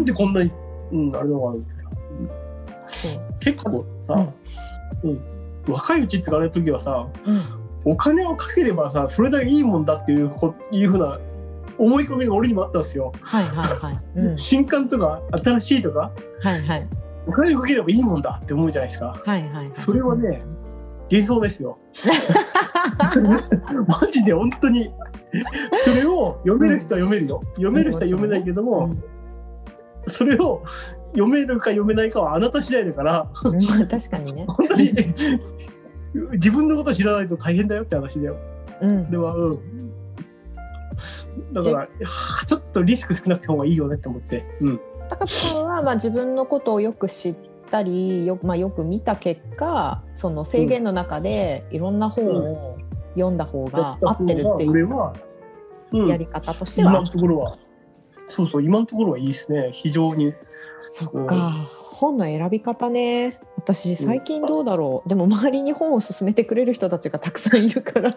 んでこんなに、うん、あれなのかなみたいな。結構さ、うん若いうちってあれ時はさ、うんお金をかければさ、それだけいいもんだっていうこいうふうな思い込みが俺にもあったんですよ。はいはいはい。うん、新刊とか新しいとか、はいはいお金をかければいいもんだって思うじゃないですか。はいはい。それはね、幻想ですよ。マジで本当に。それを読める人は読めるよ。読める人は読めないけども、それを読めるか読めないかはあなた次第だから、確かにね。本当に自分のこと知らないと大変だよって話だよ。うんでは、うん。だから、はあちょっとリスク少なくて方がいいよねって思って。うん。高木さんはまあ自分のことをよく知ったりよ,、まあ、よく見た結果その制限の中でいろんな本を読んだ方が合ってるっていうやり方として今は、のところは。そうそう、今のところはいいですね。非常に。そっか本の選び方ね私最近どうだろう、でも周りに本を勧めてくれる人たちがたくさんいるから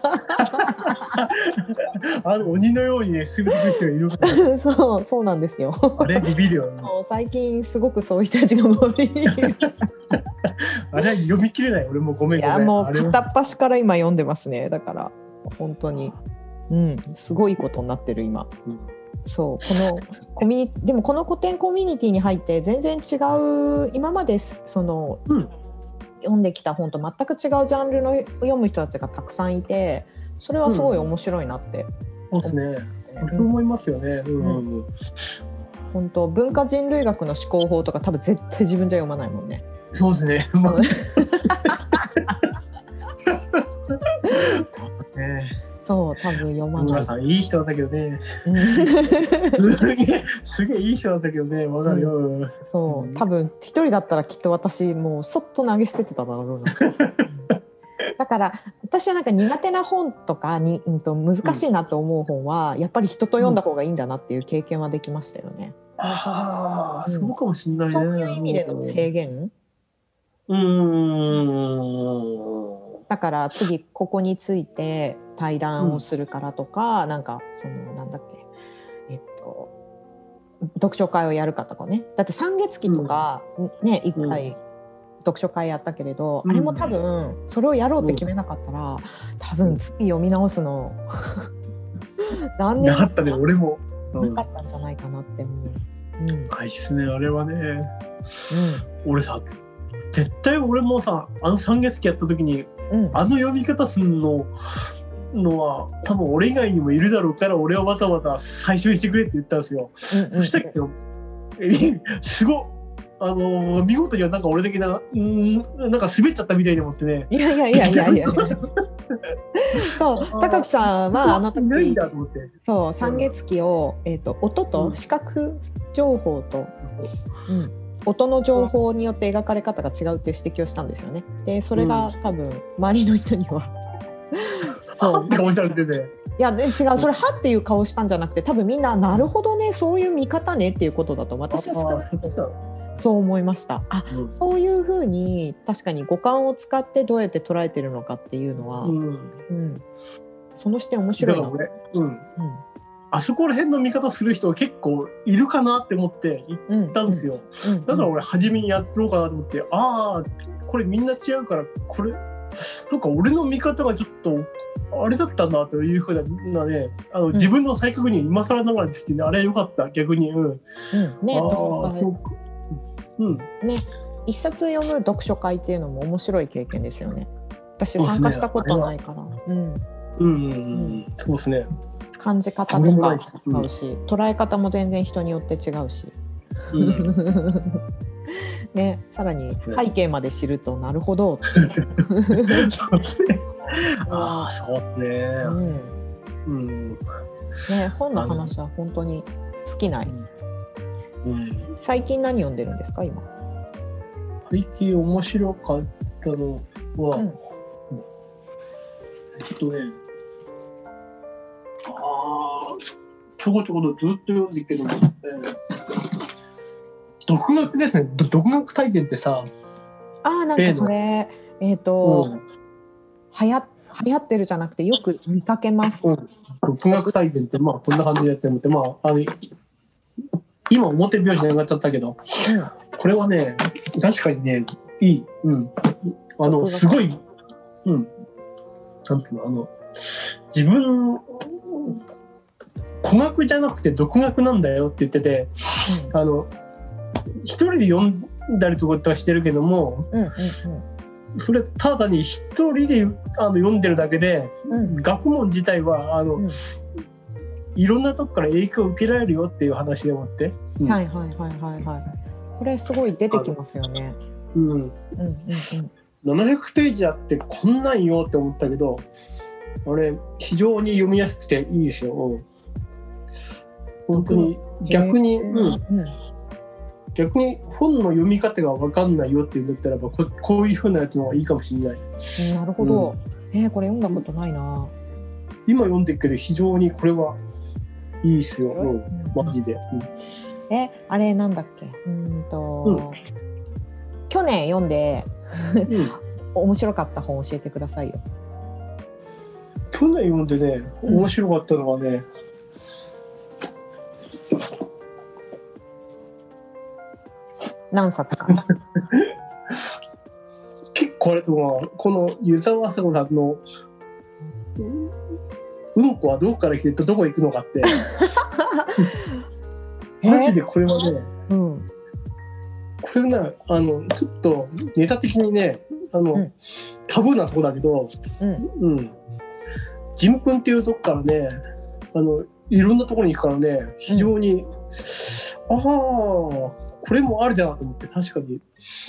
あの鬼のようにね、すぐ出てくる人がいるから。そうそうなんですよあれ、ビビるよね。そう最近すごくそういう人たちが周りにいる あれ、読み切れない。俺もごめんいごめん。やもう片っ端から今読んでますねだから本当にうんすごいことになってる今、うんそうこのコミュニでもこの古典コミュニティに入って全然違う今まですその、うん読んできた本と全く違うジャンルの読む人たちがたくさんいてそれはすごい面白いなって、そうですね。俺うんも思いますよね。うん。うん本当文化人類学の思考法とか多分絶対自分じゃ読まないもんね。そうですね。まあそう多分読まない。さん、いい人だけどね。うん すげえ、すげえいい人だけどね。わかるよ。うんそううん多分一人だったらきっと私もうそっと投げ捨ててただろうな。だから私はなんか苦手な本とかに、うん、と難しいなと思う本は、やっぱり人と読んだ方がいいんだなっていう経験はできましたよね。ああ、うんそうかもしんないね。そういう意味での制限？うーん。だから次ここについて対談をするからとか、なんかそのなんだっけえっと読書会をやるかとかね。だって三月期とか、ね一回読書会やったけれど、うん。あれも多分それをやろうって決めなかったら、多分次読み直すの 何年かなかったね、俺も。うん。なかったんじゃないかなって思う。うん。うんあいいっすね、あれはね。俺さ、絶対俺もさ、あの三月期やった時に、うん。あの読み方すんの、のは、多分俺以外にもいるだろうから、俺はわざわざ最初にしてくれって言ったんですよ。うんそしたけど、え すごっあのー見事にはなんか俺的な、うーん、なんか滑っちゃったみたいに思ってね。いやいやいやいやいや そう高木さんはあの時いないんだと思って。そう三月期を、えー、と音うんと視覚情報と、うん音の情報によって描かれ方が違うっていう指摘をしたんですよね。でそれが多分周りの人にはそうはって顔したら出て。いやで違うそれ「は」っていう顔したんじゃなくて多分みんな「なるほどねそういう見方ね」っていうことだと私は少なくとそう思いました。あうんそういうふうに確かに五感を使ってどうやって捉えてるのかっていうのは、うんうん。その視点面だ白いな。うん。うんあそこら辺の見方する人結構いるかなって思って行うんったんですよ。うんだから俺初めにやろうかなと思って、ああ、これみんな違うから、これ、そうか、俺の見方がちょっと、あれだったなというふうなね、あの、ん自分の再確認今更ながらできてね、あれよかった、逆に。うん。うんねうん。ね一冊読む読書会っていうのも面白い経験ですよね。私参加したことないから、うん、うんうんうん。そうですね。感じ方とか違うし、捉え方も全然人によって違うし、うん。ね、さらに背景まで知るとなるほど、そうですね。ああ、そうですね。うんうん。ね、本の話は本当に尽きない。うん。最近何読んでるんですか今？最近面白かったのは、うんえっとね、ああ、ちょこちょことずっと読んでるけど、えー独学ですね。ど独学体験ってさ、ああなんかそれえっ、と、うん流行流行ってるじゃなくてよく見かけます。うん独学体験って、まあ、こんな感じでやってるのって、まあ、あの、今表拍子に上がっちゃったけど、これはね、確かにね、いい。うん。あの、すごい、うん。なんていうの、あの、自分、古学じゃなくて独学なんだよって言ってて、あの、一人で読んだりとかはしてるけども、うんうんそれただに一人であの読んでるだけで、うん。うん学問自体はあの、うん。いろんなとこから影響を受けられるよっていう話でもって、うん。はいはいはいはいはい。これすごい出てきますよね。うん、うんうんうん。700ページあってこんなんよって思ったけどあれ非常に読みやすくていいですよ。うん。本当に。逆に、うん、うん逆に本の読み方が分かんないよっていうんだったらばここういう風なやつの方がいいかもしれない。うんなるほど。えー、これ読んだことないな。今読んでるけど非常にこれはいいですよ、うんマジで。うんえ、あれなんだっけ？うーんと、うん去年読んでうん 面白かった本教えてくださいよ。去年読んでねうん面白かったのはね、何冊か。結構あれと思うこの湯沢麻子さんの「うんうんこはどこから来てどこ行くのか」って マジでこれはねうん。これねあのちょっとネタ的にねあの、うんタブーなとこだけど、うん。うん、人糞っていうとこからねあのいろんなところに行くからね非常に、ああこれもありだなと思って確かに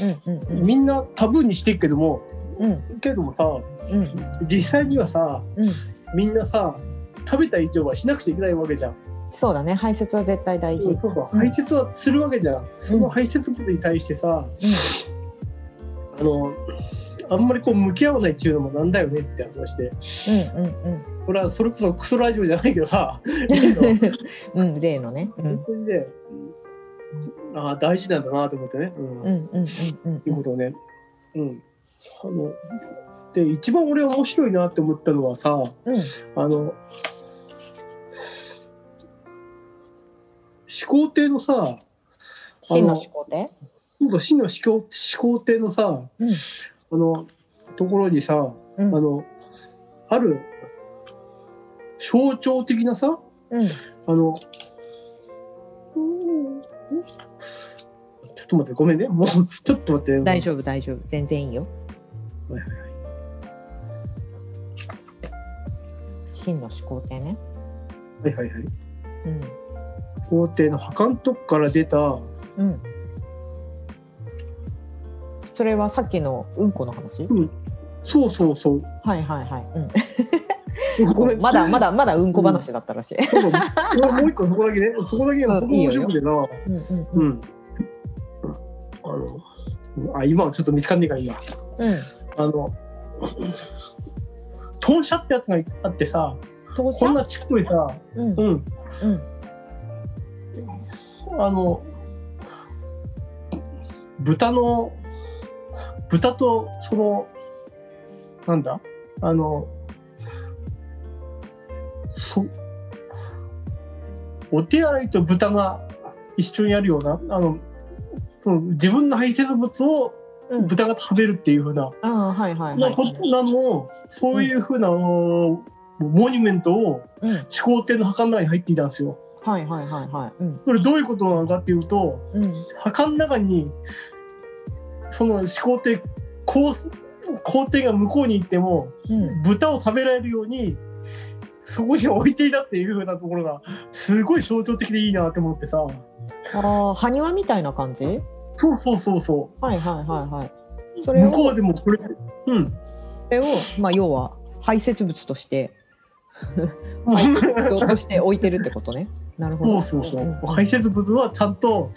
うんうんうん。みんなタブーにしてるけどもうんけどもさうん実際にはさうん。みんなさ食べた以上はしなくちゃいけないわけじゃん。そうだね。排泄は絶対大事。そうそう排泄はするわけじゃん。その排泄物に対してさ、あのあんまりこう向き合わないっていうのもなんだよねって話でうんうんうんこれはそれこそクソラジオじゃないけどさ例の うん。うん例のね。うん本当にね、ああ大事なんだなと思ってね。うんうんうんうんうんいうことをね。うん。あので一番俺面白いなって思ったのはさうんあの始皇帝のさ真の思考で。今度真の始皇始皇帝のさうんあのところにさうんあのある象徴的なさうんあのっと待ってごめんね。もうちょっと待って。大丈夫大丈夫。全然いいよ。はいはい真の思考でね。はいはいはい。うん。皇帝の墓のとこから出た。うん。それはさっきのうんこの話？そうそうそう。はいはいはい。うん。まだまだまだうんこ話だったらしい。そうそうもう一個そこだけね。そこだけうんそこ面白くてな。うんうんううんのあ今はちょっと見つかんねえから今。うん。あの豚舎ってやつがあってさこんなちっこいさうん。うん。うん。あの豚の豚とそのなんだ？あのそお手洗いと豚が一緒にやるようなあのその自分の排泄物をうん。豚が食べるっていうふうな、ああはいはいは。ないことなのをそういうふうな、モニュメントをうん。始皇帝の墓の中に入っていたんですよ。はいはいはいはい。うんそれどういうことなのかっていうとうん墓の中にその始皇帝皇皇帝が向こうに行ってもうん。豚を食べられるようにそこに置いていたっていうふうなところがすごい象徴的でいいなって思ってさああ埴輪みたいな感じ？そうそうそうそはいはいはいはい。そうれを向こうでもこれうんそれをまあ要は排泄物として排泄物として置いてるってことね。なるほど。そうそうそう、んん排泄物はちゃんと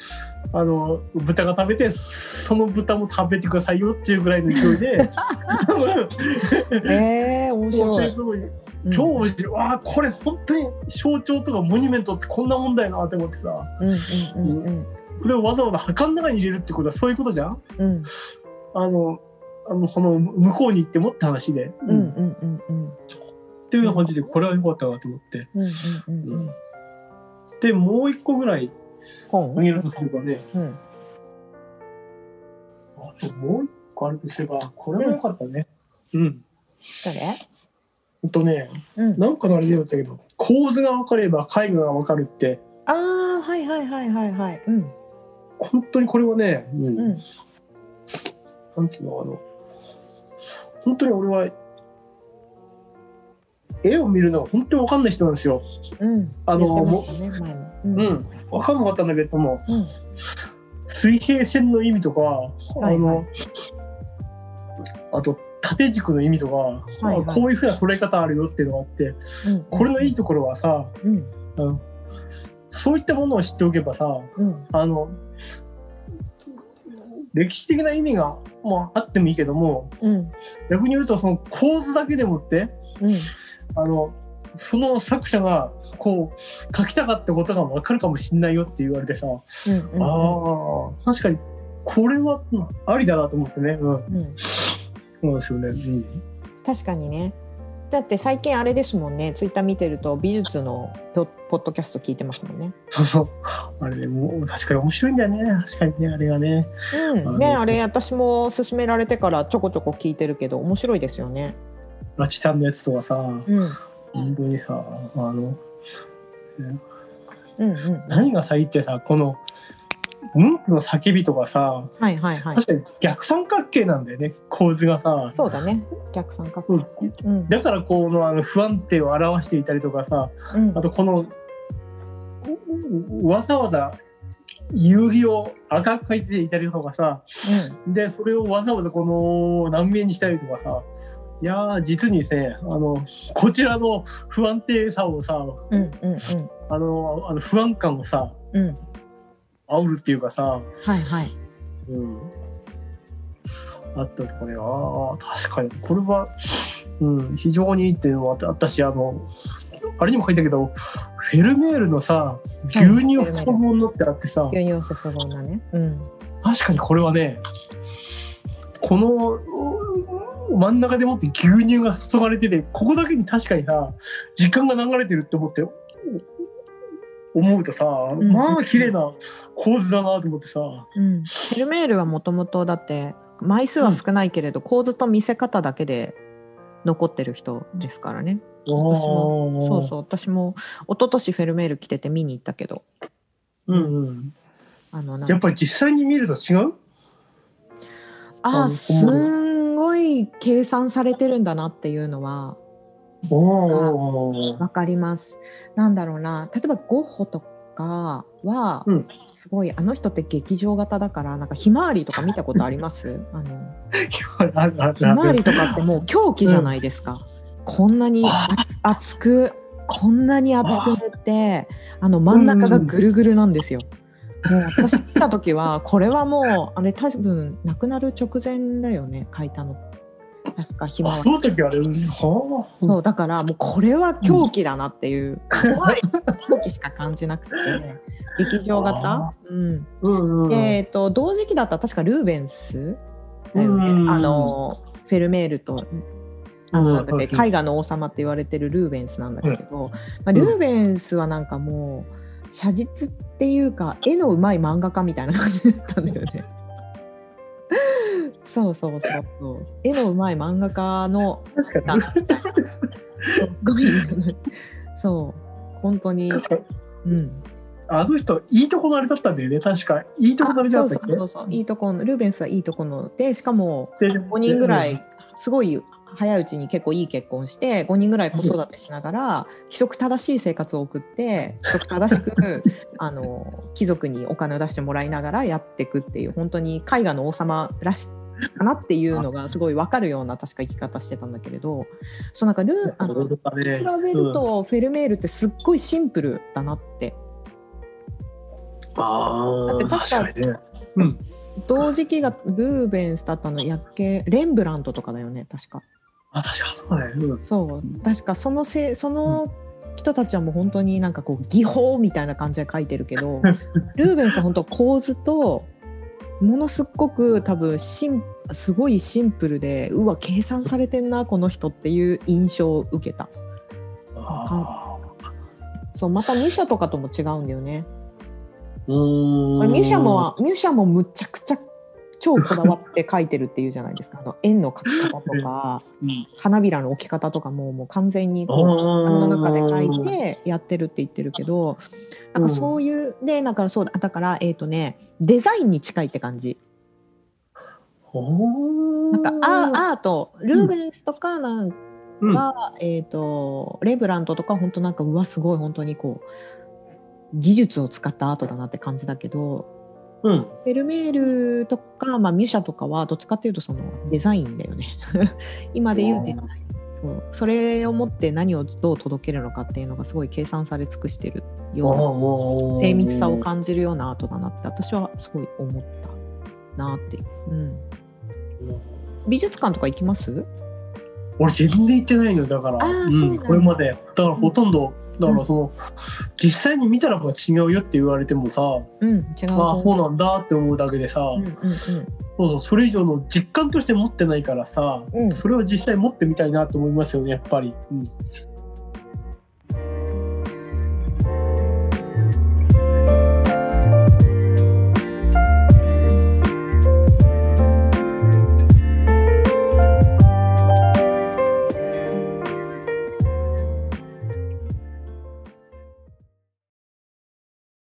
あの豚が食べてその豚も食べてくださいよっていうぐらいの勢いでええ面白い。超面白い、わあこれ本当に象徴とかモニュメントってこんなもんだよなって思ってさうんうんうんそれをわざわざ墓の中に入れるってことはそういうことじゃん？うん。うんあのあのこの向こうに行ってもって話で、うんうんうんうん。っていうような感じでこれは良かったなと思って。うんうんうんでもう一個ぐらい本？挙げるとすればね、うん。あともう一個あるとすれば、これも良かったね。うん。誰？ほんとね、うん。なんかのあれで言ったけど、構図が分かれば絵画が分かるって、ああはいはいはいはいはい。うん本当にこれはね、うんうん。なんていうの、あの、本当に俺は、絵を見るのが本当に分かんない人なんですよ。うん。あのね前。もううん。分かんなかったんだけれども、うん。水平線の意味とか、あの、いはい。あと縦軸の意味とか、いはい。あこういうふうな捉え方あるよっていうのがあって、うん。これのいいところはさ、うん。あのそういったものを知っておけばさ、うんあの、歴史的な意味が、まあ、あってもいいけども、うん逆に言うとその構図だけでもって、うんあの、その作者がこう書きたかったことが分かるかもしれないよって言われてさ、うんうんああ、確かにこれはうんありだなと思ってね。うん。うんそうですよね。うん。確かにねだって最近あれですもんねツイッター見てると美術のポポッドキャスト聞いてますもんねそうそう。あれね、もう確かに面白いんだよね。確かにね、あれがね。うんねあれ私も勧められてからちょこちょこ聞いてるけど面白いですよねラチさんのやつとかさ、うん本当にさ、あの、うんうん何がさ、いいってさ、この、文句の叫びとかさ、はいはいはい。確かに逆三角形なんだよね、構図がさ。そうだね。逆三角形。ねうん。だからこのあの不安定を表していたりとかさ、うん。あとこの、わざわざ夕日を赤く描いていたりとかさ、で、それをわざわざこの難面にしたりとかさ、いやー、実にですね、あの、こちらの不安定さをさ、うんうんうん。あの、あの不安感をさ、うんうん煽るっていうかさ、はいはい。うん。あったとかね、ああ、確かに、これは、うん、非常にいいっていうのはあったし、あの、あれにも書いたけど、フェルメールのさ、牛乳を注ぐものってあってさ、牛乳を注ぐ女ね。うん。確かにこれはね、このうん真ん中でもって牛乳が注がれてて、ここだけに確かにさ、時間が流れてるって思って、お思うとさ、ん。まあ綺麗な構図だなと思ってさ、うん、フェルメールはもともとだって枚数は少ないけれど、構図と見せ方だけで残ってる人ですからね。私も。そうそう。私も一昨年フェルメール来てて見に行ったけど。うんうん。あのやっぱり実際に見ると違う？あのあすんごい計算されてるんだなっていうのはわかります。なんだろうな例えばゴッホとかは、うんすごいあの人って劇場型だからなんかひまわりとか見たことあります？あのひまわりとかってもう狂気じゃないですか。こんなにあ厚厚くこんなに厚く塗ってあの真ん中がぐるぐるなんですよ。もう私見た時はこれはもうあれ多分亡くなる直前だよね書いたの。確かひまわりあその時あれ、はあ。そうだからもうこれは狂気だなっていう、怖い。狂気しか感じなくて劇場型？あ、うん。うんうん。えっ、と同時期だったら確かルーベンスだよね、うんあのフェルメールとあの絵画の王様って言われてるルーベンスなんだけど、まあ、ルーベンスはなんかもう写実っていうか絵のうまい漫画家みたいな感じだったんだよね。そうそうそうそう絵のうまい漫画家の確かに。そうすごいそう本当に、確かに。うん、あの人、いいとこのあれだったんだよね。確か。いいとこのあれだったっけ？そうそうそういいとこのルーベンスはいいとこのでしかもで5人ぐらいすごい早いうちに結構いい結婚して5人ぐらい子育てしながら規則正しい生活を送って規則正しく あの貴族にお金を出してもらいながらやっていくっていう本当に絵画の王様らしいかなっていうのがすごい分かるような確か生き方してたんだけれどそうなんかルーあの比べるとフェルメールってすっごいシンプルだなってああ、だって確か確かにね。うん。同時期がルーベンスだったのやっけレンブラントとかだよね確か。あ、確かそうだね。うん。そう。確かそのせその人たちはもう本当になんかこう技法みたいな感じで書いてるけど ルーベンスは本当構図とものすっごく多分シンすごいシンプルでうわ計算されてんなこの人っていう印象を受けた。あそうまたミシャとかとも違うんだよね。ミュシャモはミュシャもむちゃくちゃ超こだわって描いてるっていうじゃないですか。あの円の描き方とかうん。花びらの置き方とかももう完全にこうあ頭の中で描いてやってるって言ってるけどなんかそういう、でだからそうだだからえっ、とねデザインに近いって感じ。なんかアアートルーベンスとかなんうん。か、えっ、とレブラントとか本当なんかうわすごい本当にこう技術を使ったアートだなって感じだけどうん。フェルメールとか、まあ、ミュシャとかはどっちかっていうとそのデザインだよね。今で言うデザイン。そう。それをもって何をどう届けるのかっていうのがすごい計算され尽くしてるような精密さを感じるようなアートだなって私はすごい思ったなっていう、うん、美術館とか行きます？俺全然行ってないのよだから。あーうん。そうなんだ。これまで。だからほとんど、だからその、実際に見たらば違うよって言われてもさ、うん違うああそうなんだって思うだけでさ、うんうんそうそうそれ以上の実感として持ってないからさ、うん。それを実際持ってみたいなと思いますよねやっぱり、うん、